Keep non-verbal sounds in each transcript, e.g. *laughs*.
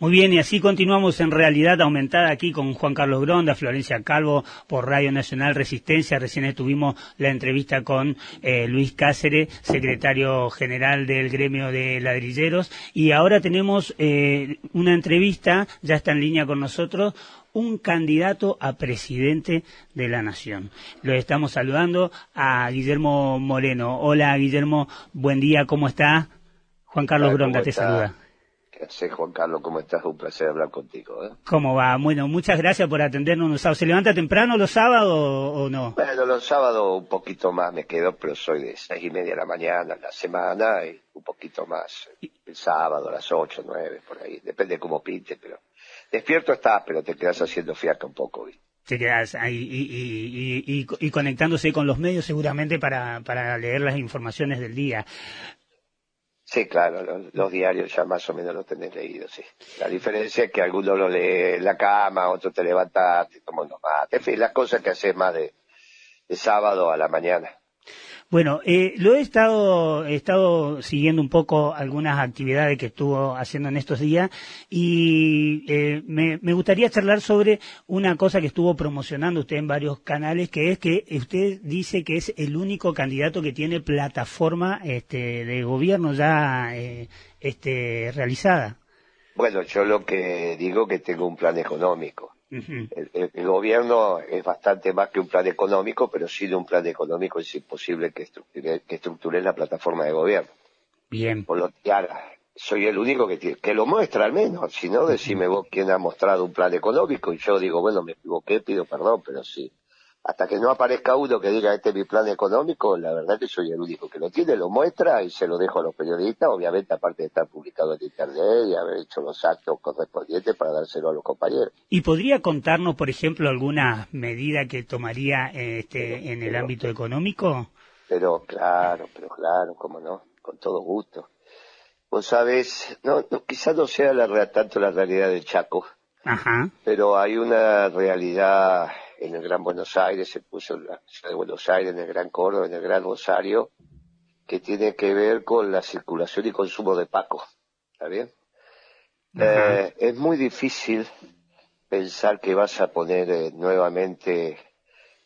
Muy bien, y así continuamos en realidad aumentada aquí con Juan Carlos Gronda, Florencia Calvo por Radio Nacional Resistencia. Recién estuvimos la entrevista con eh, Luis Cáceres, secretario general del gremio de ladrilleros, y ahora tenemos eh, una entrevista, ya está en línea con nosotros, un candidato a presidente de la nación. Lo estamos saludando a Guillermo Moreno. Hola Guillermo, buen día, ¿cómo está? Juan Carlos Gronda te saluda. *laughs* ¿Qué Juan Carlos? ¿Cómo estás? Un placer hablar contigo. ¿eh? ¿Cómo va? Bueno, muchas gracias por atendernos los sábados. ¿Se levanta temprano los sábados o no? Bueno, los sábados un poquito más me quedo, pero soy de seis y media de la mañana la semana y un poquito más el sábado a las ocho, nueve, por ahí. Depende de cómo pinte, pero despierto estás, pero te quedas haciendo fiaca un poco. ¿viste? Te quedas ahí y, y, y, conectándose con los medios seguramente para, para leer las informaciones del día. Sí, claro, los, diarios ya más o menos los tenés leídos, sí. La diferencia es que algunos lo lee en la cama, otros te levantas, te tomas En fin, las cosas que haces más de sábado a la mañana. Bueno, eh, lo he estado, he estado siguiendo un poco algunas actividades que estuvo haciendo en estos días y eh, me, gustaría charlar sobre una cosa que estuvo promocionando usted en varios canales, que es que usted dice que es el único candidato que tiene plataforma este, de gobierno ya eh, este, realizada. Bueno, yo lo que digo que tengo un plan económico el, gobierno es bastante más que un plan económico, pero sin un plan económico es imposible que estructure, que la plataforma de gobierno. Bien. Por lo que soy el único que, que lo muestra al menos. Si no, decime vos quién ha mostrado un plan económico y yo digo, bueno, me equivoqué, pido perdón, pero sí hasta que no aparezca uno que diga este es mi plan económico, la verdad que soy el único que lo tiene, lo muestra y se lo dejo a los periodistas, obviamente aparte de estar publicado en internet y haber hecho los actos correspondientes para dárselo a los compañeros. ¿Y podría contarnos, por ejemplo, alguna medida que tomaría este, en el ámbito económico? Pero claro, pero claro, cómo no, con todo gusto. Vos sabés, no, no quizás no sea la, tanto la realidad del Chaco, Ajá. pero hay una realidad en el Gran Buenos Aires, se puso en la ciudad de Buenos Aires, en el Gran Córdoba, en el Gran Rosario, que tiene que ver con la circulación y consumo de Paco. ¿Está bien? Eh, es muy difícil pensar que vas a poner eh, nuevamente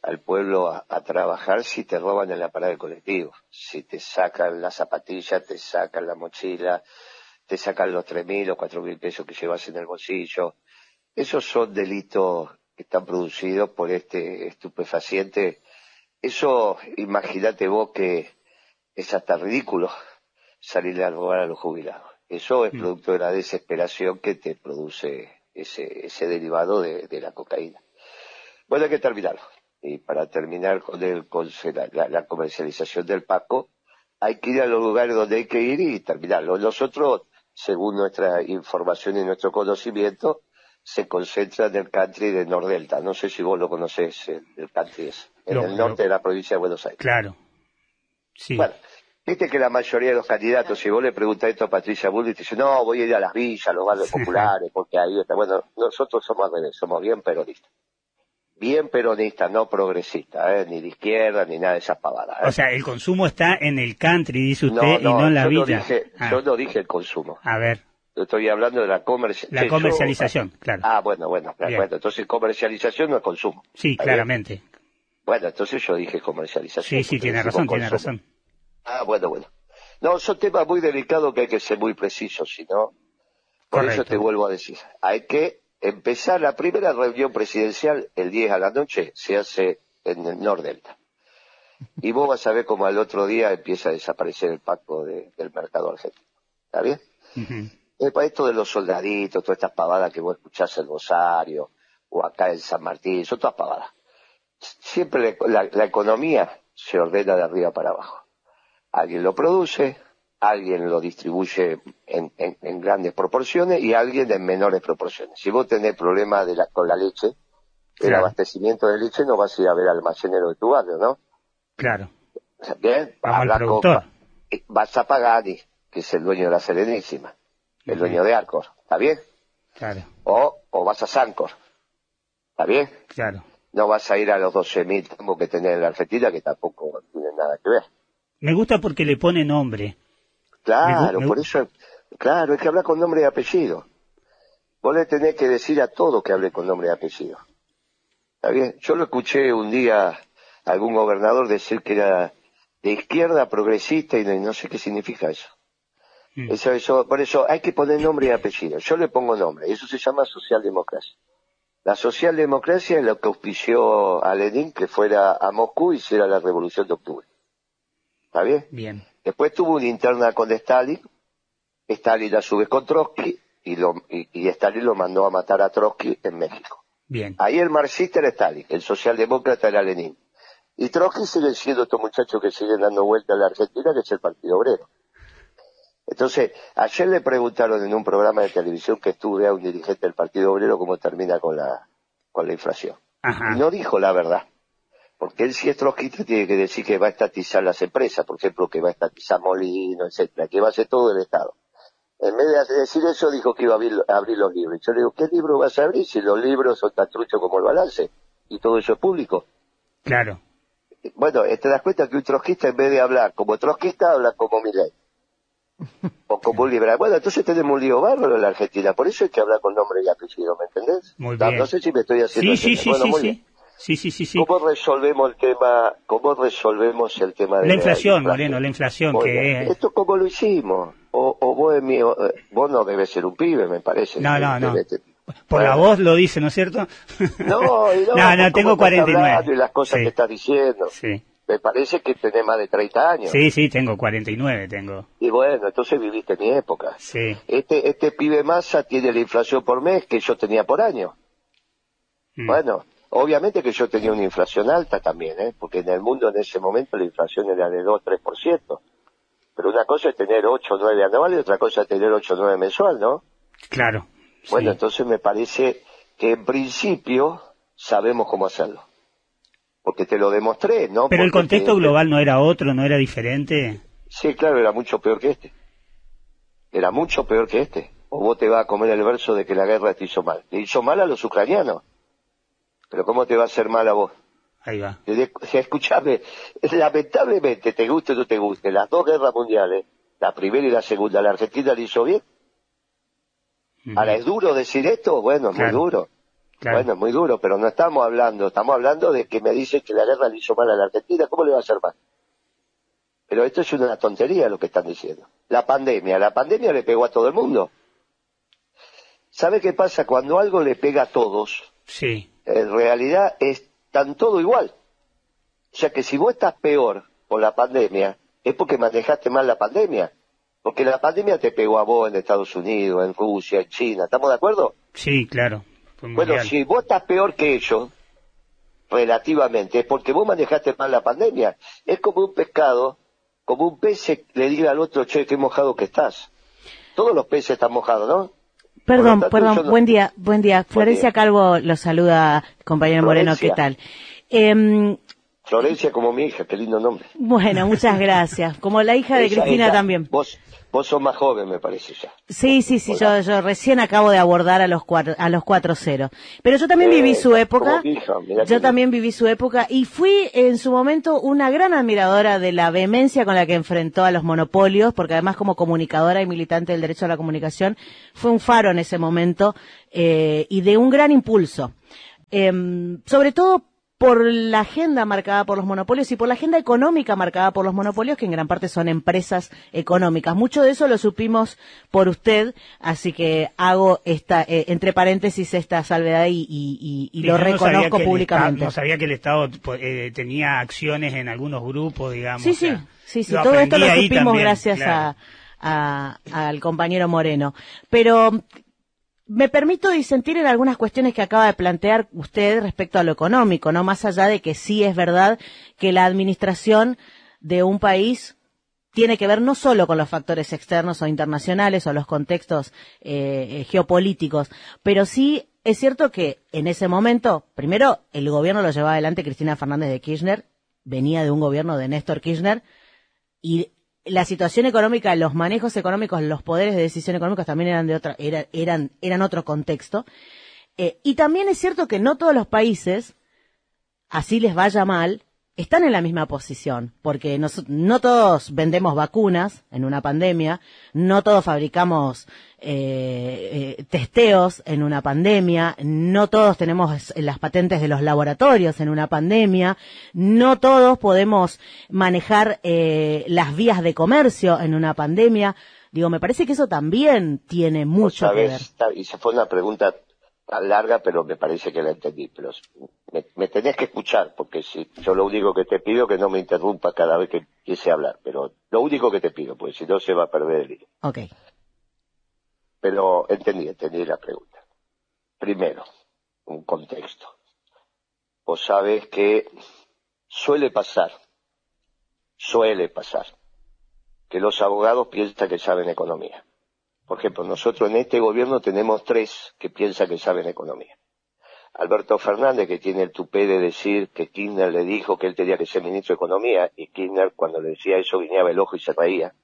al pueblo a, trabajar si te roban en la parada del colectivo, si te sacan la zapatilla, te sacan la mochila, te sacan los tres mil o cuatro mil pesos que llevas en el bolsillo. Esos son delitos que están producidos por este estupefaciente, eso imagínate vos que es hasta ridículo salir a robar a los jubilados. Eso es mm. producto de la desesperación que te produce ese, ese derivado de, la cocaína. Bueno, hay que terminarlo. Y para terminar con, el, con la, la, comercialización del Paco, hay que ir a los lugares donde hay que ir y terminarlo. Nosotros, según nuestra información y nuestro conocimiento, se concentra en el country de Nordelta. No sé si vos lo conocés, el, country es en el norte de la provincia de Buenos Aires. Claro. Sí. Bueno, viste que la mayoría de los candidatos, si vos le preguntás esto a Patricia Bullrich, dice, no, voy a ir a las villas, a los barrios populares, porque ahí está. Bueno, nosotros somos somos bien peronistas. Bien peronistas, no progresistas, ¿eh? ni de izquierda, ni nada de esas pavadas. ¿eh? O sea, el consumo está en el country, dice usted, y no en la villa. Ah. Yo no dije el consumo. A ver. Estoy hablando de la comercialización. La comercialización, claro. Ah, bueno, bueno, bueno, entonces comercialización no es consumo. Sí, claramente. Bueno, entonces yo dije comercialización. Sí, sí, tiene razón, tiene razón. Ah, bueno, bueno. No, son temas muy delicados que hay que ser muy precisos, si no, por eso te vuelvo a decir, hay que empezar la primera reunión presidencial el 10 a la noche, se hace en el Nordelta. Y vos vas a ver cómo al otro día empieza a desaparecer el pacto del mercado argentino. ¿Está bien? Esto de los soldaditos, todas estas pavadas que vos escuchás en Rosario o acá en San Martín, son todas pavadas. Siempre la, economía se ordena de arriba para abajo. Alguien lo produce, alguien lo distribuye en, grandes proporciones y alguien en menores proporciones. Si vos tenés problemas de con la leche, el abastecimiento de leche, no vas a ir a ver al almacenero de tu barrio, ¿no? Claro. Bien, vas a pagar, que es el dueño de la Serenísima el dueño de Arcor, ¿está bien? Claro. O, o vas a Sancor, ¿está bien? Claro. No vas a ir a los 12.000 tambos que tenés en la Argentina, que tampoco tienen nada que ver. Me gusta porque le pone nombre. Claro, por eso, claro, hay que hablar con nombre y apellido. vos le tenés que decir a todo que hable con nombre y apellido. ¿Está bien? Yo lo escuché un día a algún gobernador decir que era de izquierda progresista y no sé qué significa eso. Mm. Eso, eso, por eso hay que poner nombre y apellido. Yo le pongo nombre, eso se llama socialdemocracia. La socialdemocracia es lo que auspició a Lenin que fuera a Moscú y hiciera la revolución de octubre. ¿Está bien? Bien. Después tuvo una interna con Stalin, Stalin a su vez con Trotsky, y, lo, y, Stalin lo mandó a matar a Trotsky en México. Bien. Ahí el marxista era Stalin, el socialdemócrata era Lenin. Y Trotsky sigue siendo estos muchachos que siguen dando vuelta a la Argentina, que es el Partido Obrero. Entonces, ayer le preguntaron en un programa de televisión que estuve a un dirigente del Partido Obrero cómo termina con la, con la inflación. Y no dijo la verdad. Porque él si es trotskista tiene que decir que va a estatizar las empresas, por ejemplo, que va a estatizar Molino, etcétera, que va a hacer todo el Estado. En vez de decir eso, dijo que iba a abrir, los libros. Yo le digo, ¿qué libro vas a abrir si los libros son tan truchos como el balance? Y todo eso es público. Claro. Bueno, te das cuenta que un trotskista en vez de hablar como trotskista, habla como Milei *laughs* o como liberal. Bueno, entonces tenemos un lío bárbaro en la Argentina, por eso hay que hablar con nombre y apellido, ¿me entendés? Muy bien. No, sé si me estoy haciendo... Sí, sí, sí, sí, sí. Sí, sí, sí, ¿Cómo resolvemos el tema, cómo resolvemos el tema de la inflación, Moreno, la inflación que es... Esto cómo lo hicimos, o, o vos, mío, eh, vos no debes ser un pibe, me parece. No, no, no. Por la voz lo dice, ¿no es cierto? No, *laughs* no, no, tengo 49. Y las cosas que estás diciendo. Sí. Me parece que tenés más de 30 años. Sí, sí, tengo 49, tengo. Y bueno, entonces viviste mi época. Sí. Este, este pibe masa tiene la inflación por mes que yo tenía por año. Mm. Bueno, obviamente que yo tenía una inflación alta también, ¿eh? porque en el mundo en ese momento la inflación era de 2-3%. Pero una cosa es tener 8 o 9 anuales y otra cosa es tener 8 o 9 mensual, ¿no? Claro. Bueno, entonces me parece que en principio sabemos cómo hacerlo porque te lo demostré, ¿no? Pero el contexto global no era otro, no era diferente. Sí, claro, era mucho peor que este. Era mucho peor que este. O vos te vas a comer el verso de que la guerra te hizo mal. Te hizo mal a los ucranianos. Pero ¿cómo te va a hacer mal a vos? Ahí va. *laughs* Escuchame, lamentablemente, te guste o no te guste, las dos guerras mundiales, la primera y la segunda, la Argentina le hizo bien. Ahora, ¿es duro decir esto? Bueno, es muy duro. Bueno, es muy duro, pero no estamos hablando, estamos hablando de que me dice que la guerra le hizo mal a la Argentina, ¿cómo le va a hacer mal? Pero esto es una tontería lo que están diciendo. La pandemia, la pandemia le pegó a todo el mundo. ¿Sabe qué pasa? Cuando algo le pega a todos, sí. en realidad es tan todo igual. O sea que si vos estás peor por la pandemia, es porque manejaste mal la pandemia. Porque la pandemia te pegó a vos en Estados Unidos, en Rusia, en China. ¿Estamos de acuerdo? Sí, claro. Bueno, si vos estás peor que ellos, relativamente, es porque vos manejaste mal la pandemia. Es como un pescado, como un pez le diga al otro, che, qué mojado que estás. Todos los peces están mojados, ¿no? Perdón, perdón, buen día, buen día. Florencia Calvo lo saluda, compañero Moreno, ¿qué tal? Eh, Florencia como mi hija, qué lindo nombre. Bueno, muchas gracias. Como la hija de Cristina también. Vos, vos sos más joven, me parece ya. Sí, sí, sí, yo, yo recién acabo de abordar a los cuatro, a los cuatro cero. Pero yo también viví eh, su época. yo también viví su época y fui en su momento una gran admiradora de la vehemencia con la que enfrentó a los monopolios, porque además como comunicadora y militante del derecho a la comunicación, fue un faro en ese momento eh, y de un gran impulso. Eh, sobre todo por la agenda marcada por los monopolios y por la agenda económica marcada por los monopolios, que en gran parte son empresas económicas. Mucho de eso lo supimos por usted, así que hago esta, eh, entre paréntesis, esta salvedad y, lo reconozco públicamente. no sabía que el Estado eh, tenía acciones en algunos grupos, digamos. Sí, sí, sí, sí. Todo esto lo supimos gracias a, al compañero Moreno. Pero me permito disentir en algunas cuestiones que acaba de plantear usted respecto a lo económico, no más allá de que sí es verdad que la administración de un país tiene que ver no solo con los factores externos o internacionales o los contextos eh, eh, geopolíticos, pero sí es cierto que en ese momento, primero, el gobierno lo llevaba adelante Cristina Fernández de Kirchner, venía de un gobierno de Néstor Kirchner, y la situación económica, los manejos económicos, los poderes de decisión económicos también eran de otra, eran, eran otro contexto. Eh, y también es cierto que no todos los países, así les vaya mal, están en la misma posición, porque no todos vendemos vacunas en una pandemia, no todos fabricamos eh, eh, testeos en una pandemia, no todos tenemos las patentes de los laboratorios en una pandemia, no todos podemos manejar eh, las vías de comercio en una pandemia. Digo, me parece que eso también tiene mucho que ver. Y se fue una pregunta larga, pero me parece que la entendí. Pero me, tenés que escuchar, porque si yo lo único que te pido es que no me interrumpa cada vez que empiece a hablar. Pero lo único que te pido, porque si no se va a perder el hilo. Ok. Pero entendí, entendí la pregunta. Primero, un contexto. Vos sabés que suele pasar, suele pasar, que los abogados piensan que saben economía. Por ejemplo, nosotros en este gobierno tenemos tres que piensan que saben economía. Alberto Fernández, que tiene el tupé de decir que Kirchner le dijo que él tenía que ser ministro de Economía, y Kirchner cuando le decía eso guiñaba el ojo y se reía,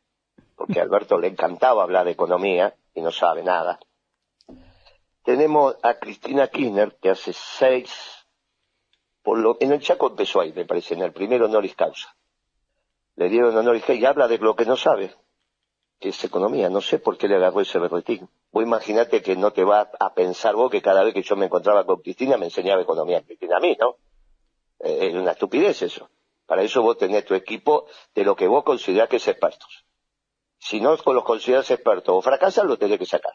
porque a Alberto le encantaba hablar de economía y no sabe nada. Tenemos a Cristina Kirchner, que hace seis, por lo, en el Chaco empezó ahí, me parece, en el primero honoris causa. Le dieron honoris causa y habla de lo que no sabe que es economía. No sé por qué le agarró ese berretín. Vos imaginate que no te va a pensar vos que cada vez que yo me encontraba con Cristina me enseñaba economía Cristina a mí, ¿no? Eh, es una estupidez eso. Para eso vos tenés tu equipo de lo que vos considerás que es expertos. Si no los consideras expertos o fracasas, lo tenés que sacar.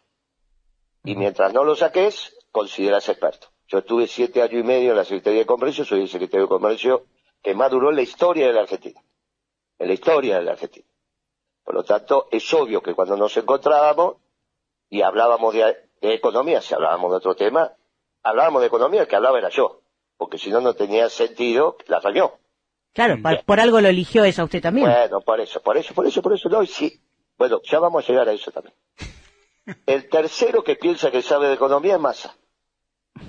Y mientras no lo saques, consideras experto. Yo estuve siete años y medio en la Secretaría de Comercio, soy el secretario de Comercio que más duró en la historia de la Argentina. En la historia de la Argentina. Por lo tanto, es obvio que cuando nos encontrábamos y hablábamos de, economía, si hablábamos de otro tema, hablábamos de economía, el que hablaba era yo, porque si no, no tenía sentido la reunión. Claro, por, algo lo eligió esa usted también. Bueno, por eso, por eso, por eso, por eso, no, y sí. Bueno, ya vamos a llegar a eso también. *laughs* El tercero que piensa que sabe de economía es Massa.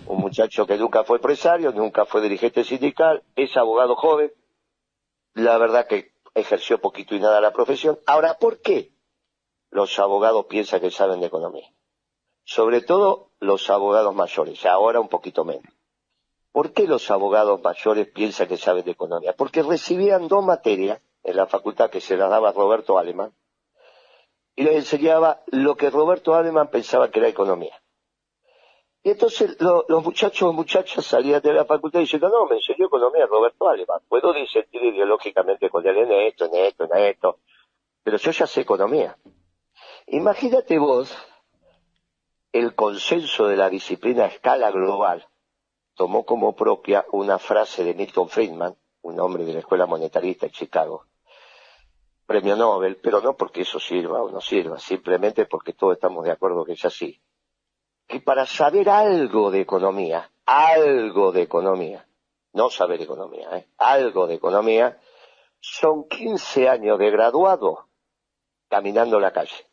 Un muchacho que nunca fue empresario, nunca fue dirigente sindical, es abogado joven. La verdad que ejerció poquito y nada la profesión. Ahora, ¿por qué los abogados piensan que saben de economía? Sobre todo los abogados mayores, ahora un poquito menos. ¿Por qué los abogados mayores piensan que saben de economía? Porque recibían dos materias en la facultad que se las daba Roberto Alemán y les enseñaba lo que Roberto Alemán pensaba que era economía. Y entonces los muchachos o muchachas salían de la facultad diciendo, no, me enseñó economía Roberto Alba. Puedo disentir ideológicamente con él en esto, en esto, en esto, pero yo ya sé economía. Imagínate vos el consenso de la disciplina a escala global tomó como propia una frase de Milton Friedman, un hombre de la Escuela Monetarista en Chicago, premio Nobel, pero no porque eso sirva o no sirva, simplemente porque todos estamos de acuerdo que es así que para saber algo de economía, algo de economía, no saber economía, ¿eh? algo de economía, son 15 años de graduado caminando la calle.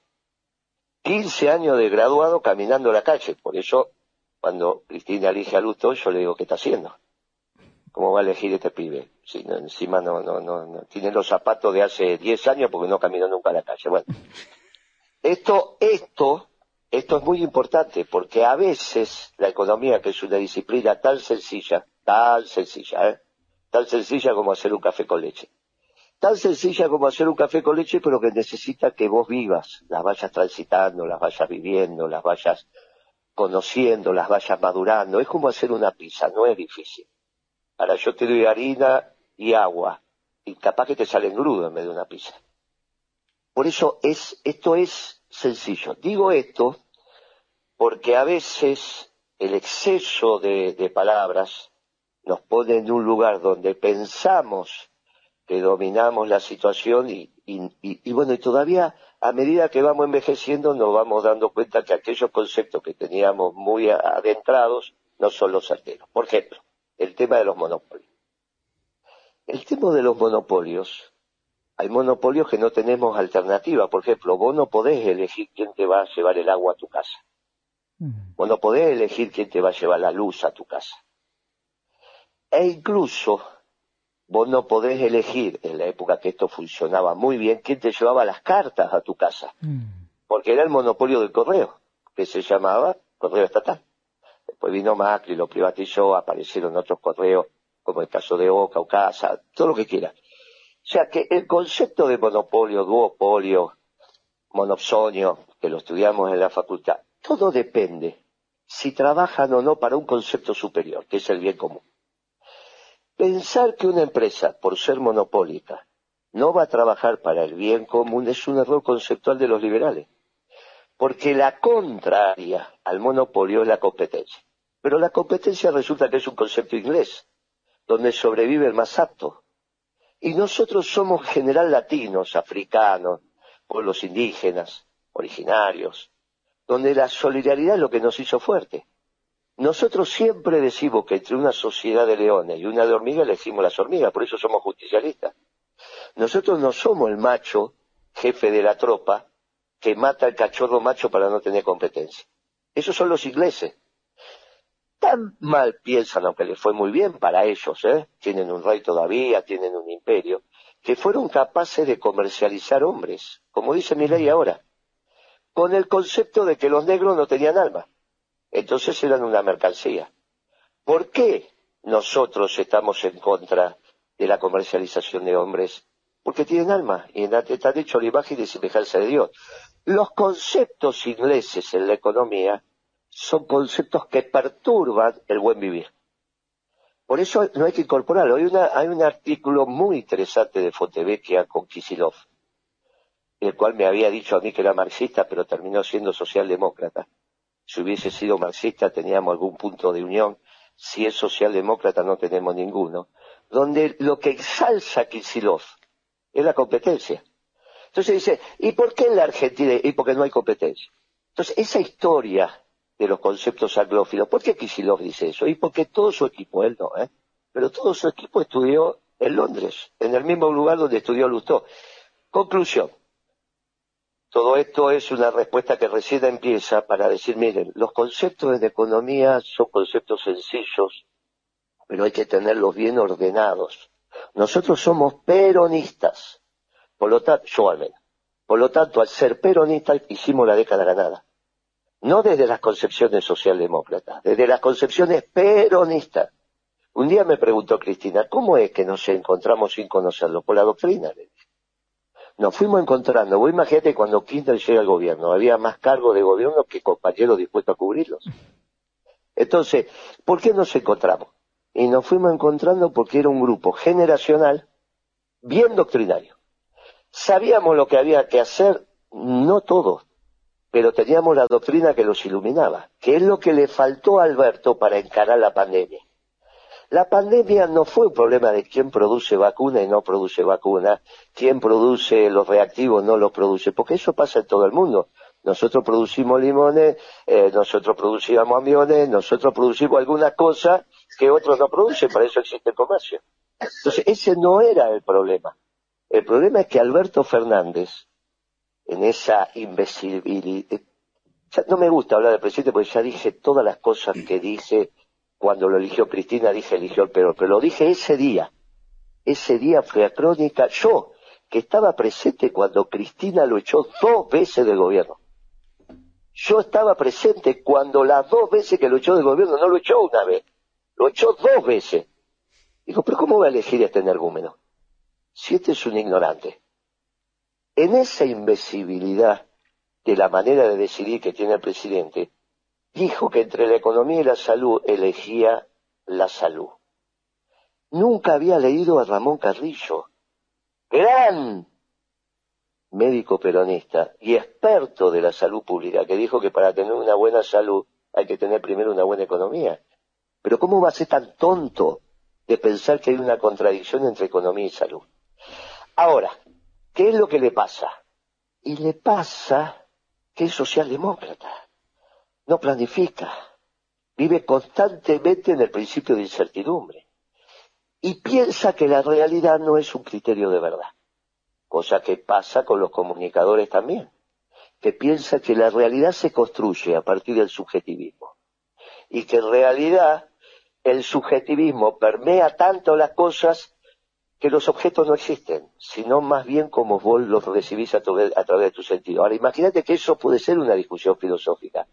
15 años de graduado caminando la calle. Por eso, cuando Cristina elige a Luto, yo le digo, ¿qué está haciendo? ¿Cómo va a elegir este pibe? Si encima no, no, no, no, tiene los zapatos de hace 10 años porque no caminó nunca a la calle. Bueno, esto, esto esto es muy importante porque a veces la economía, que es una disciplina tan sencilla, tan sencilla, ¿eh? tan sencilla como hacer un café con leche, tan sencilla como hacer un café con leche, pero que necesita que vos vivas, las vayas transitando, las vayas viviendo, las vayas conociendo, las vayas madurando. Es como hacer una pizza, no es difícil. Ahora yo te doy harina y agua, y capaz que te sale engrudo en vez de una pizza. Por eso es, esto es sencillo. Digo esto porque a veces el exceso de, palabras nos pone en un lugar donde pensamos que dominamos la situación y, y, bueno, y todavía a medida que vamos envejeciendo nos vamos dando cuenta que aquellos conceptos que teníamos muy adentrados no son los certeros. Por ejemplo, el tema de los monopolios. El tema de los monopolios, hay monopolios que no tenemos alternativa. Por ejemplo, vos no podés elegir quién te va a llevar el agua a tu casa. Vos no podés elegir quién te va a llevar la luz a tu casa. E incluso vos no podés elegir, en la época que esto funcionaba muy bien, quién te llevaba las cartas a tu casa. Mm. Porque era el monopolio del correo, que se llamaba correo estatal. Después vino Macri, lo privatizó, aparecieron otros correos como el caso de Oca o Casa, todo lo que quiera. O sea que el concepto de monopolio, duopolio, monopsonio, que lo estudiamos en la facultad, todo depende si trabajan o no para un concepto superior, que es el bien común. Pensar que una empresa, por ser monopólica, no va a trabajar para el bien común es un error conceptual de los liberales, porque la contraria al monopolio es la competencia. Pero la competencia resulta que es un concepto inglés, donde sobrevive el más apto. Y nosotros somos general latinos, africanos, pueblos indígenas, originarios, donde la solidaridad es lo que nos hizo fuerte. Nosotros siempre decimos que entre una sociedad de leones y una de hormigas elegimos las hormigas, por eso somos justicialistas. Nosotros no somos el macho, jefe de la tropa, que mata al cachorro macho para no tener competencia. Esos son los ingleses. Tan mal piensan, aunque les fue muy bien para ellos, ¿eh? tienen un rey todavía, tienen un imperio, que fueron capaces de comercializar hombres, como dice mi ley ahora, con el concepto de que los negros no tenían alma. Entonces eran una mercancía. ¿Por qué nosotros estamos en contra de la comercialización de hombres? Porque tienen alma y están hechos la imagen y semejanza de Dios. Los conceptos ingleses en la economía son conceptos que perturban el buen vivir. Por eso no hay que incorporarlo. Hay, hay un artículo muy interesante de Fontevecchia con Kisilov, el cual me había dicho a mí que era marxista, pero terminó siendo socialdemócrata si hubiese sido marxista teníamos algún punto de unión, si es socialdemócrata no tenemos ninguno, donde lo que exalza Kisilov es la competencia. Entonces dice, ¿y por qué en la Argentina? Y porque no hay competencia. Entonces, esa historia de los conceptos anglófilos, ¿por qué Kisilov dice eso? Y porque todo su equipo, él no, ¿eh? Pero todo su equipo estudió en Londres, en el mismo lugar donde estudió Lustó. Conclusión, todo esto es una respuesta que recién empieza para decir, miren, los conceptos de economía son conceptos sencillos, pero hay que tenerlos bien ordenados. Nosotros somos peronistas, por lo tanto, yo al menos. Por lo tanto, al ser peronistas hicimos la década ganada. No desde las concepciones socialdemócratas, desde las concepciones peronistas. Un día me preguntó Cristina, ¿cómo es que nos encontramos sin conocerlo? Por la doctrina nos fuimos encontrando. Vos imagínate cuando Kirchner llega al gobierno, había más cargos de gobierno que compañeros dispuestos a cubrirlos. Entonces, ¿por qué nos encontramos? Y nos fuimos encontrando porque era un grupo generacional bien doctrinario. Sabíamos lo que había que hacer, no todos, pero teníamos la doctrina que los iluminaba, que es lo que le faltó a Alberto para encarar la pandemia. La pandemia no fue un problema de quién produce vacuna y no produce vacuna, quién produce los reactivos no los produce, porque eso pasa en todo el mundo. Nosotros producimos limones, eh, nosotros producíamos aviones, nosotros producimos alguna cosa que otros no producen, para eso existe el comercio. Entonces, ese no era el problema. El problema es que Alberto Fernández, en esa imbecilidad, no me gusta hablar del presidente porque ya dije todas las cosas que dice cuando lo eligió Cristina dije eligió el peor, pero lo dije ese día. Ese día fue a crónica, yo, que estaba presente cuando Cristina lo echó dos veces del gobierno. Yo estaba presente cuando las dos veces que lo echó del gobierno, no lo echó una vez, lo echó dos veces. Digo, pero ¿cómo va a elegir este energúmeno? Si este es un ignorante. En esa imbecilidad de la manera de decidir que tiene el presidente, dijo que entre la economía y la salud elegía la salud. Nunca había leído a Ramón Carrillo, gran médico peronista y experto de la salud pública, que dijo que para tener una buena salud hay que tener primero una buena economía. Pero ¿cómo va a ser tan tonto de pensar que hay una contradicción entre economía y salud? Ahora, ¿qué es lo que le pasa? Y le pasa que es socialdemócrata no planifica, vive constantemente en el principio de incertidumbre. Y piensa que la realidad no es un criterio de verdad, cosa que pasa con los comunicadores también, que piensa que la realidad se construye a partir del subjetivismo. Y que en realidad el subjetivismo permea tanto las cosas que los objetos no existen, sino más bien como vos los recibís a, través, de tu sentido. Ahora, imagínate que eso puede ser una discusión filosófica.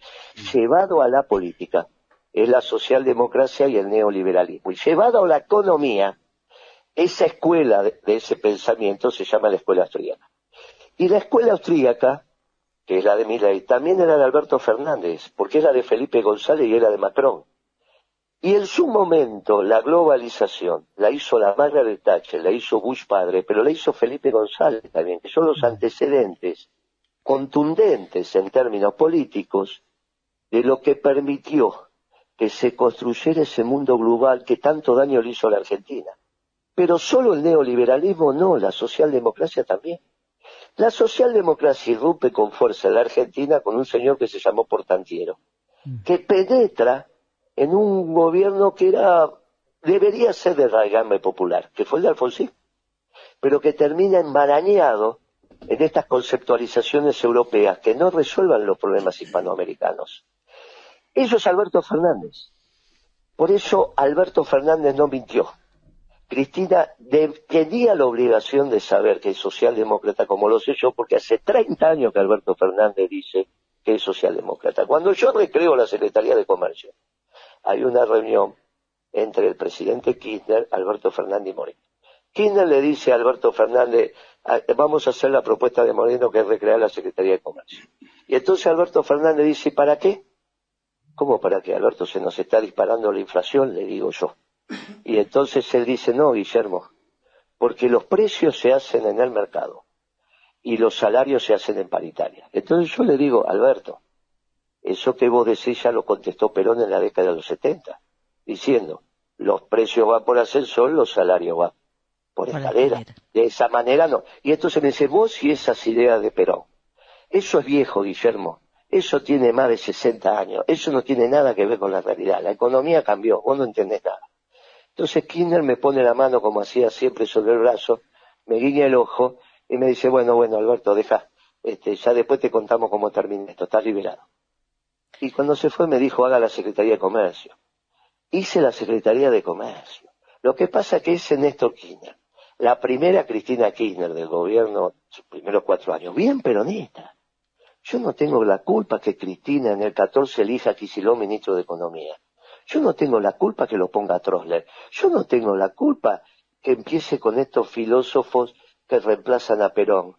Llevado a la política, es la socialdemocracia y el neoliberalismo. Y llevado a la economía, esa escuela de, ese pensamiento se llama la escuela austríaca. Y la escuela austríaca, que es la de Milley, también era de Alberto Fernández, porque era de Felipe González y era de Macron. Y en su momento la globalización la hizo la Margaret Thatcher, la hizo Bush padre, pero la hizo Felipe González también, que son los antecedentes contundentes en términos políticos de lo que permitió que se construyera ese mundo global que tanto daño le hizo a la Argentina. Pero solo el neoliberalismo no, la socialdemocracia también. La socialdemocracia irrumpe con fuerza en la Argentina con un señor que se llamó Portantiero, que penetra en un gobierno que era debería ser de raigambre popular, que fue el de Alfonsín, pero que termina embarañado en estas conceptualizaciones europeas que no resuelvan los problemas hispanoamericanos. Eso es Alberto Fernández. Por eso Alberto Fernández no mintió. Cristina tenía la obligación de saber que es socialdemócrata como lo sé yo, porque hace 30 años que Alberto Fernández dice que es socialdemócrata. Cuando yo recreo la Secretaría de Comercio, hay una reunión entre el presidente Kirchner, Alberto Fernández y Moreno. Kirchner le dice a Alberto Fernández, ah, vamos a hacer la propuesta de Moreno que es recrear la Secretaría de Comercio. Y entonces Alberto Fernández dice, ¿para qué? ¿Cómo para qué, Alberto? Se nos está disparando la inflación, le digo yo. Y entonces él dice, no, Guillermo, porque los precios se hacen en el mercado y los salarios se hacen en paritaria. Entonces yo le digo, Alberto, eso que vos decís ya lo contestó Perón en la década de los 70, diciendo, los precios van por ascensor, los salarios van por, escalera. De esa manera no. Y entonces me dice, vos y esas ideas de Perón. Eso es viejo, Guillermo. Eso tiene más de 60 años. Eso no tiene nada que ver con la realidad. La economía cambió. Vos no entendés nada. Entonces Kirchner me pone la mano como hacía siempre sobre el brazo, me guiña el ojo y me dice, bueno, bueno, Alberto, deja, este, ya después te contamos cómo termina esto, estás liberado. Y cuando se fue me dijo, haga la Secretaría de Comercio. Hice la Secretaría de Comercio. Lo que pasa es que ese Néstor Kirchner, la primera Cristina Kirchner del gobierno, sus primeros cuatro años, bien peronista. Yo no tengo la culpa que Cristina en el 14 elija a ministro de Economía. Yo no tengo la culpa que lo ponga Trosler. Yo no tengo la culpa que empiece con estos filósofos que reemplazan a Perón.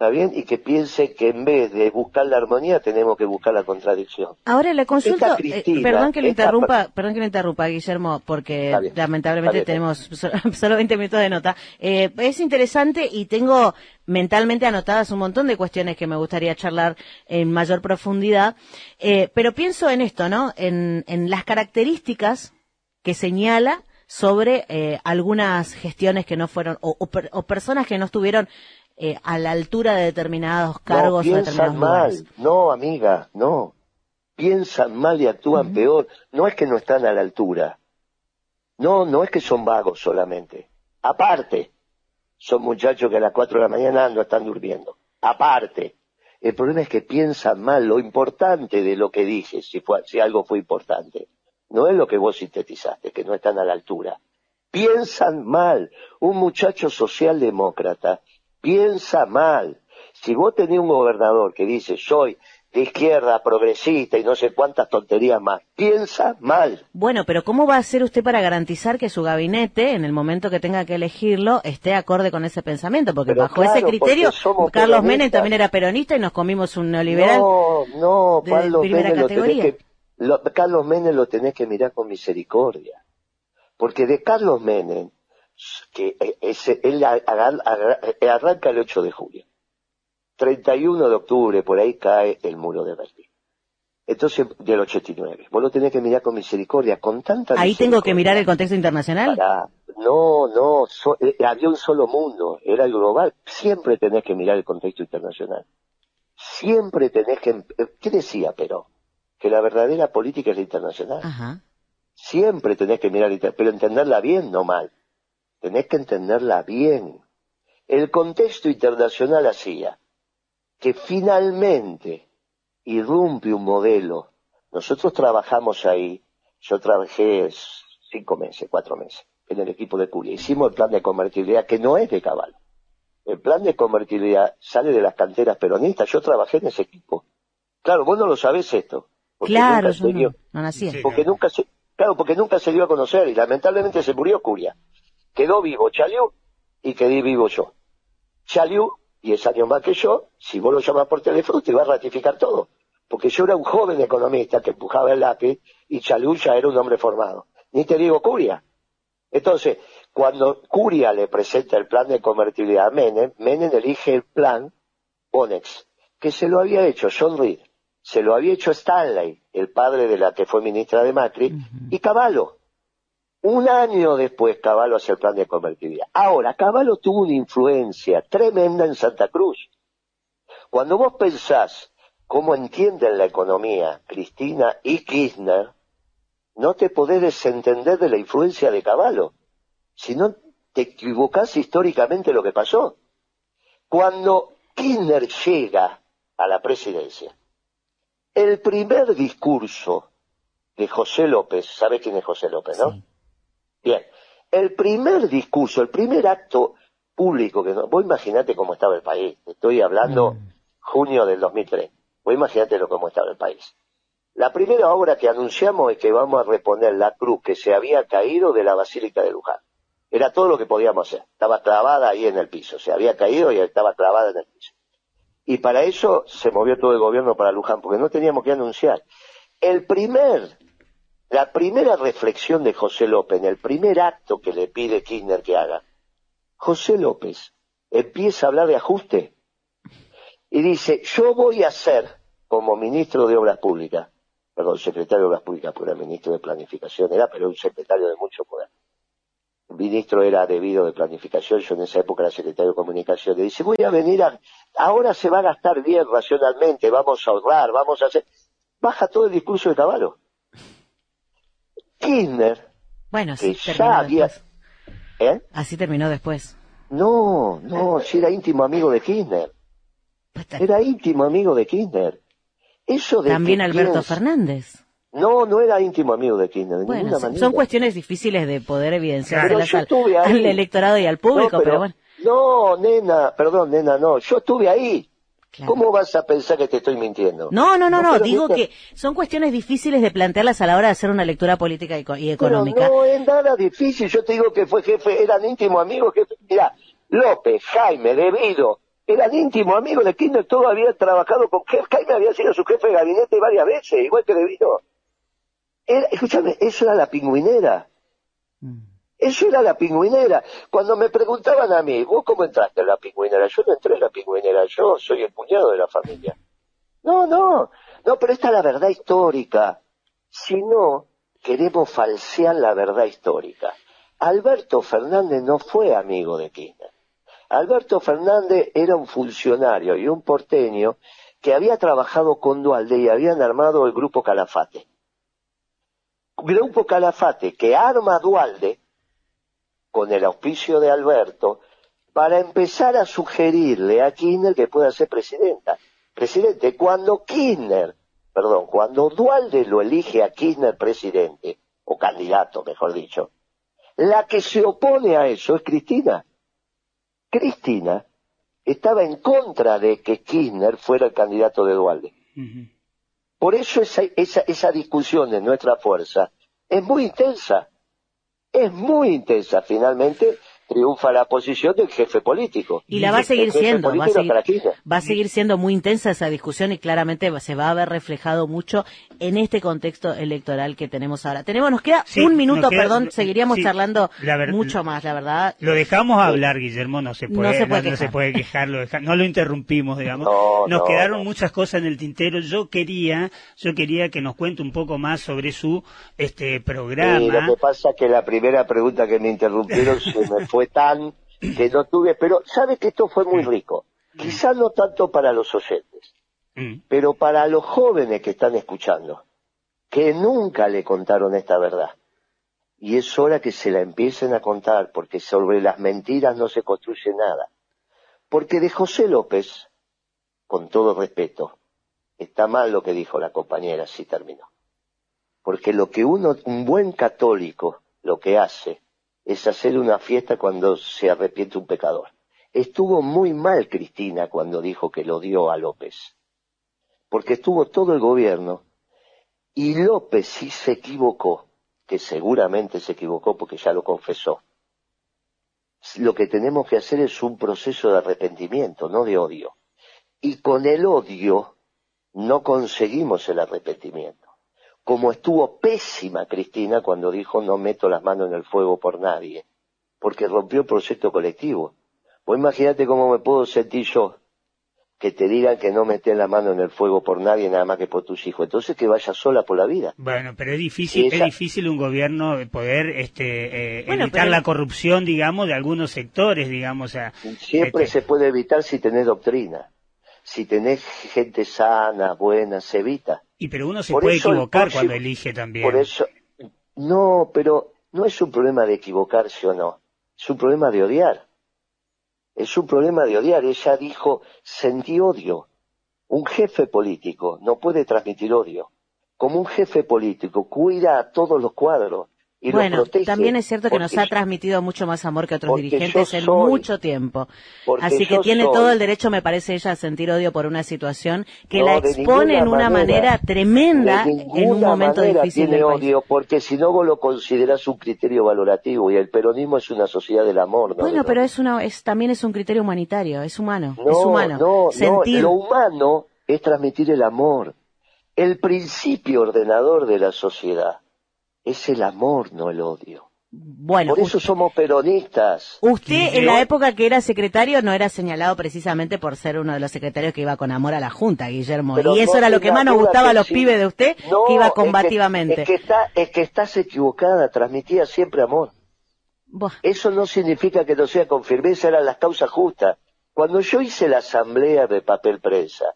¿Está bien? Y que piense que en vez de buscar la armonía tenemos que buscar la contradicción. Ahora le consulto, eh, perdón que le interrumpa, perdón que le interrumpa, Guillermo, porque lamentablemente tenemos solo *laughs* 20 minutos de nota. Eh, es interesante y tengo mentalmente anotadas un montón de cuestiones que me gustaría charlar en mayor profundidad, eh, pero pienso en esto, ¿no? En, las características que señala sobre algunas gestiones que no fueron, o, o personas que no estuvieron eh, a la altura de determinados cargos no, piensan mal, no, amiga, no. Piensan mal y actúan peor. No es que no están a la altura. No, no es que son vagos solamente. Aparte, son muchachos que a las cuatro de la mañana no están durmiendo. Aparte. El problema es que piensan mal lo importante de lo que dices, si, fue, si algo fue importante. No es lo que vos sintetizaste, que no están a la altura. Piensan mal. Un muchacho socialdemócrata piensa mal. Si vos tenés un gobernador que dice soy de izquierda, progresista y no sé cuántas tonterías más, piensa mal. Bueno, pero ¿cómo va a hacer usted para garantizar que su gabinete, en el momento que tenga que elegirlo, esté acorde con ese pensamiento? Porque bajo ese criterio, Carlos Menem también era peronista y nos comimos un neoliberal no, no, de Carlos primera categoría. Carlos Menem lo tenés que mirar con misericordia. Porque de Carlos Menem que eh, ese, él eh, arranca el 8 de julio. 31 de octubre, por ahí cae el muro de Berlín. Entonces, del 89. Vos lo tenés que mirar con misericordia, con tanta Ahí tengo que mirar el contexto internacional. no, no, eh, había un solo mundo, era el global. Siempre tenés que mirar el contexto internacional. Siempre tenés que... ¿Qué decía pero Que la verdadera política es la internacional. Siempre tenés que mirar, pero entenderla bien, no mal tenés que entenderla bien. El contexto internacional hacía que finalmente irrumpe un modelo. Nosotros trabajamos ahí, yo trabajé cinco meses, cuatro meses en el equipo de Curia. Hicimos el plan de convertibilidad que no es de Cabal. El plan de convertibilidad sale de las canteras peronistas. Yo trabajé en ese equipo. Claro, vos no lo sabés esto, claro, no, Porque nunca se, claro, porque nunca se dio a conocer y lamentablemente se murió Curia. Quedó vivo Chaliú y quedé vivo yo. Chaliú, es años más que yo, si vos lo llamas por teléfono te va a ratificar todo. Porque yo era un joven economista que empujaba el lápiz y Chaliú ya era un hombre formado. Ni te digo Curia. Entonces, cuando Curia le presenta el plan de convertibilidad a Menem, Menem elige el plan Bonex, que se lo había hecho John Reed, se lo había hecho Stanley, el padre de la que fue ministra de Macri, y Caballo. Un año después Caballo hace el plan de convertibilidad. Ahora, Caballo tuvo una influencia tremenda en Santa Cruz. Cuando vos pensás cómo entienden la economía Cristina y Kirchner, no te podés desentender de la influencia de Caballo. Si no te equivocás históricamente lo que pasó. Cuando Kirchner llega a la presidencia, el primer discurso de José López, ¿sabe quién es José López, no? Bien, el primer discurso, el primer acto público que vos imaginate cómo estaba el país, estoy hablando mm. junio del 2003, vos imaginate lo cómo estaba el país. La primera obra que anunciamos es que vamos a reponer la cruz que se había caído de la Basílica de Luján. Era todo lo que podíamos hacer. Estaba clavada ahí en el piso. Se había caído y estaba clavada en el piso. Y para eso se movió todo el gobierno para Luján, porque no teníamos que anunciar. El primer, la primera reflexión de José López, en el primer acto que le pide Kirchner que haga, José López empieza a hablar de ajuste y dice, yo voy a ser, como ministro de Obras Públicas, perdón, secretario de Obras Públicas, porque era ministro de Planificación, era, pero un secretario de mucho poder. Ministro era debido de planificación, yo en esa época era secretario de comunicación, le dice, voy a venir a, ahora se va a gastar bien racionalmente, vamos a ahorrar, vamos a hacer, baja todo el discurso de Caballo. Kirchner, bueno, sí, terminó después. ¿Eh? Así terminó después. No, no, si era íntimo amigo de Kirchner. Pues era íntimo amigo de Kirchner. Eso de También Alberto Fernández. No, no era íntimo amigo de Kirchner, de ninguna manera. Son cuestiones difíciles de poder evidenciar al, electorado y al público, pero, bueno. No, nena, perdón, nena, no, yo estuve ahí. ¿Cómo vas a pensar que te estoy mintiendo? No, no, no, no, digo que son cuestiones difíciles de plantearlas a la hora de hacer una lectura política y, económica. no es nada difícil, yo te digo que fue jefe, eran íntimos amigos, jefe, mira, López, Jaime, Debido, eran íntimos amigos de Kirchner, todos habían trabajado con Jaime había sido su jefe de gabinete varias veces, igual que Debido escúchame, eso era la pingüinera. Mm. Eso era la pingüinera. Cuando me preguntaban a mí, ¿vos cómo entraste en la pingüinera? Yo no entré en la pingüinera, yo soy el puñado de la familia. No, no, no, pero esta es la verdad histórica. Si no, queremos falsear la verdad histórica. Alberto Fernández no fue amigo de Kirchner. Alberto Fernández era un funcionario y un porteño que había trabajado con Dualde y habían armado el grupo Calafate. Grupo Calafate que arma a Dualde con el auspicio de Alberto para empezar a sugerirle a Kirchner que pueda ser presidenta. Presidente, cuando Kirchner, perdón, cuando Dualde lo elige a Kirchner presidente, o candidato, mejor dicho, la que se opone a eso es Cristina. Cristina estaba en contra de que Kirchner fuera el candidato de Dualde. Por eso esa, esa, esa discusión de nuestra fuerza es muy intensa. Es muy intensa. Finalmente, triunfa la posición del jefe político. Y la va a seguir siendo, va a seguir, siendo muy intensa esa discusión y claramente se va a ver reflejado mucho en este contexto electoral que tenemos ahora. Tenemos, nos queda un minuto, perdón, seguiríamos charlando mucho más, la verdad. Lo dejamos hablar, Guillermo, no se puede, no se puede, quejar, no lo interrumpimos, digamos. nos quedaron muchas cosas en el tintero. Yo quería, yo quería que nos cuente un poco más sobre su este programa. lo que pasa es que la primera pregunta que me interrumpieron *laughs* se me fue tan *clears throat* que no tuve, pero sabe que esto fue muy rico. Quizás no tanto para los oyentes, mm. pero para los jóvenes que están escuchando, que nunca le contaron esta verdad. Y es hora que se la empiecen a contar, porque sobre las mentiras no se construye nada. Porque de José López, con todo respeto, está mal lo que dijo la compañera, si terminó. Porque lo que uno, un buen católico, lo que hace, es hacer una fiesta cuando se arrepiente un pecador. Estuvo muy mal Cristina cuando dijo que lo dio a López, porque estuvo todo el gobierno Y López sí se equivocó, que seguramente se equivocó porque ya lo confesó. Lo que tenemos que hacer es un proceso de arrepentimiento, no de odio. Y con el odio no conseguimos el arrepentimiento. Como estuvo pésima Cristina cuando dijo no meto las manos en el fuego por nadie, porque rompió el proyecto colectivo. Vos imagínate cómo me puedo sentir yo que te digan que no metes la mano en el fuego por nadie nada más que por tus hijos. Entonces que vayas sola por la vida. Bueno, pero es difícil, es difícil un gobierno poder este, eh, evitar la corrupción, digamos, de algunos sectores, digamos. Siempre este se puede evitar si tenés doctrina. Si tenés gente sana, buena, se evita. Y pero uno se puede equivocar cuando elige también. Por eso, no, pero no es un problema de equivocarse o no. Es un problema de odiar es un problema de odiar. Ella dijo, sentí odio. Un jefe político no puede transmitir odio. Como un jefe político cuida a todos los cuadros bueno, también es cierto que nos ha transmitido mucho más amor que otros dirigentes en mucho tiempo. Así que tiene todo el derecho, me parece ella, a sentir odio por una situación que la expone en una manera, tremenda en un momento difícil tiene odio, porque si no vos lo considerás un criterio valorativo y el peronismo es una sociedad del amor. Bueno, pero es una, es, también es un criterio humanitario, es humano, es humano. No, sentir... lo humano es transmitir el amor, el principio ordenador de la sociedad es el amor, no el odio. Bueno, por eso somos peronistas. Usted en la época que era secretario no era señalado precisamente por ser uno de los secretarios que iba con amor a la Junta, Guillermo. y eso era lo que más nos gustaba a los pibes de usted, que iba combativamente. Es que, está, es que estás equivocada, transmitía siempre amor. Eso no significa que no sea con firmeza, eran las causas justas. Cuando yo hice la asamblea de papel prensa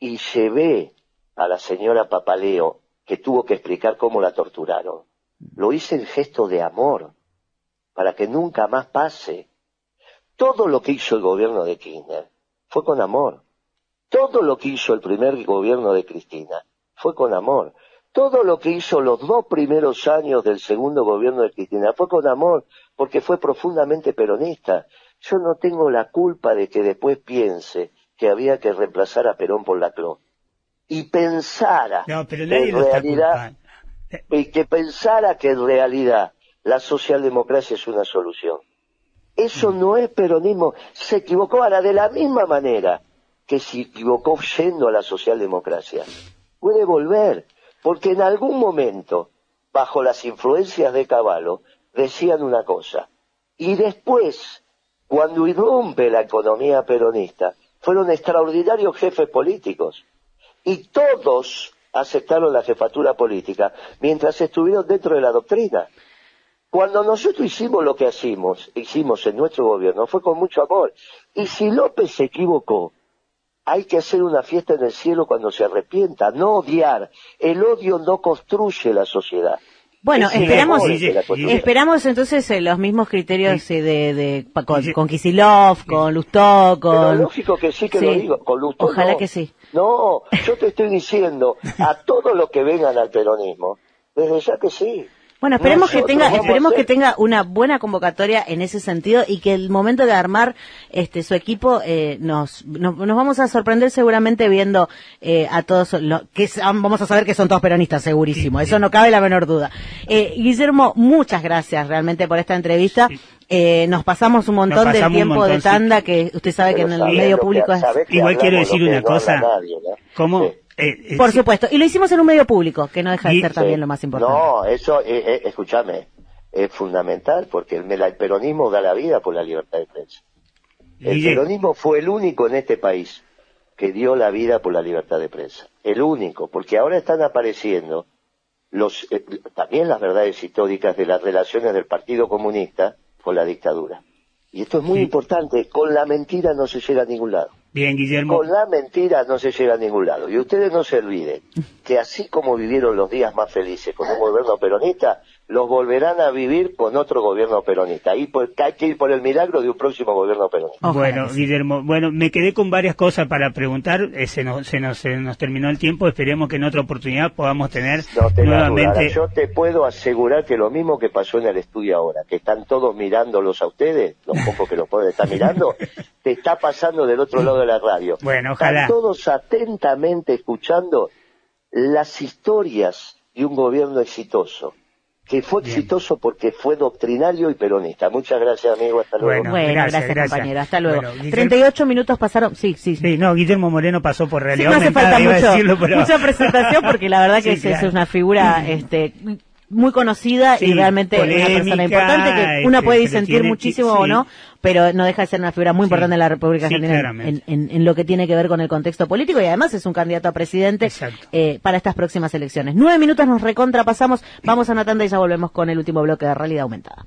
y llevé a la señora Papaleo que tuvo que explicar cómo la torturaron. Lo hice en gesto de amor, para que nunca más pase. Todo lo que hizo el gobierno de Kirchner fue con amor. Todo lo que hizo el primer gobierno de Cristina fue con amor. Todo lo que hizo los dos primeros años del segundo gobierno de Cristina fue con amor, porque fue profundamente peronista. Yo no tengo la culpa de que después piense que había que reemplazar a Perón por la y pensara en realidad y que pensara que en realidad la socialdemocracia es una solución. Eso no es peronismo. Se equivocó ahora de la misma manera que se equivocó yendo a la socialdemocracia. Puede volver, porque en algún momento, bajo las influencias de Caballo, decían una cosa. Y después, cuando irrumpe la economía peronista, fueron extraordinarios jefes políticos y todos aceptaron la jefatura política mientras estuvieron dentro de la doctrina. Cuando nosotros hicimos lo que hicimos, hicimos en nuestro gobierno, fue con mucho amor. Y si López se equivocó, hay que hacer una fiesta en el cielo cuando se arrepienta, no odiar. El odio no construye la sociedad. Bueno, esperamos, esperamos entonces eh, los mismos criterios eh, de, de, con, con Kisilov, con Lustó, con... Pero lógico que sí que lo digo, con Lustó Ojalá que sí. No, yo te estoy diciendo a todos los que vengan al peronismo, desde ya que sí. Bueno, esperemos que tenga, esperemos que tenga una buena convocatoria en ese sentido y que el momento de armar este su equipo eh, nos, nos, vamos a sorprender seguramente viendo eh, a todos los que vamos a saber que son todos peronistas segurísimo, eso no cabe la menor duda. Eh, Guillermo, muchas gracias realmente por esta entrevista. Eh, nos pasamos un montón del tiempo de tanda que usted sabe que en el medio público es... Igual quiero decir una cosa. ¿Cómo? Eh, Por supuesto, y lo hicimos en un medio público, que no deja de ser también lo más importante. No, eso, eh, eh, escúchame, es fundamental, porque el, el, peronismo da la vida por la libertad de prensa. El peronismo fue el único en este país que dio la vida por la libertad de prensa. El único, porque ahora están apareciendo los, también las verdades históricas de las relaciones del Partido Comunista con la dictadura. Y esto es muy importante, con la mentira no se llega a ningún lado. Bien, Guillermo. Con la mentira no se llega a ningún lado. Y ustedes no se olviden que así como vivieron los días más felices con un gobierno peronista, los volverán a vivir con otro gobierno peronista. Y hay que ir por el milagro de un próximo gobierno peronista. bueno, Guillermo, bueno, me quedé con varias cosas para preguntar. Eh, se, nos, se, nos, terminó el tiempo. Esperemos que en otra oportunidad podamos tener nuevamente. Yo te puedo asegurar que lo mismo que pasó en el estudio ahora, que están todos mirándolos a ustedes, los pocos que los pueden estar mirando, *laughs* te está pasando del otro lado de la radio. Bueno, ojalá. Están todos atentamente escuchando las historias de un gobierno exitoso que fue exitoso porque fue doctrinario y peronista. Muchas gracias, amigo. Hasta luego. Bueno, gracias, compañero. Hasta luego. 38 minutos pasaron. Sí, sí, sí. no, Guillermo Moreno pasó por realidad. Sí, no hace falta mucha presentación porque la verdad *laughs* que es, una figura este, *laughs* muy conocida y realmente una persona importante que uno puede disentir muchísimo o no, pero no deja de ser una figura muy importante en la República Argentina en, lo que tiene que ver con el contexto político y además es un candidato a presidente eh, para estas próximas elecciones. Nueve minutos nos recontrapasamos, vamos a una tanda y ya volvemos con el último bloque de realidad aumentada.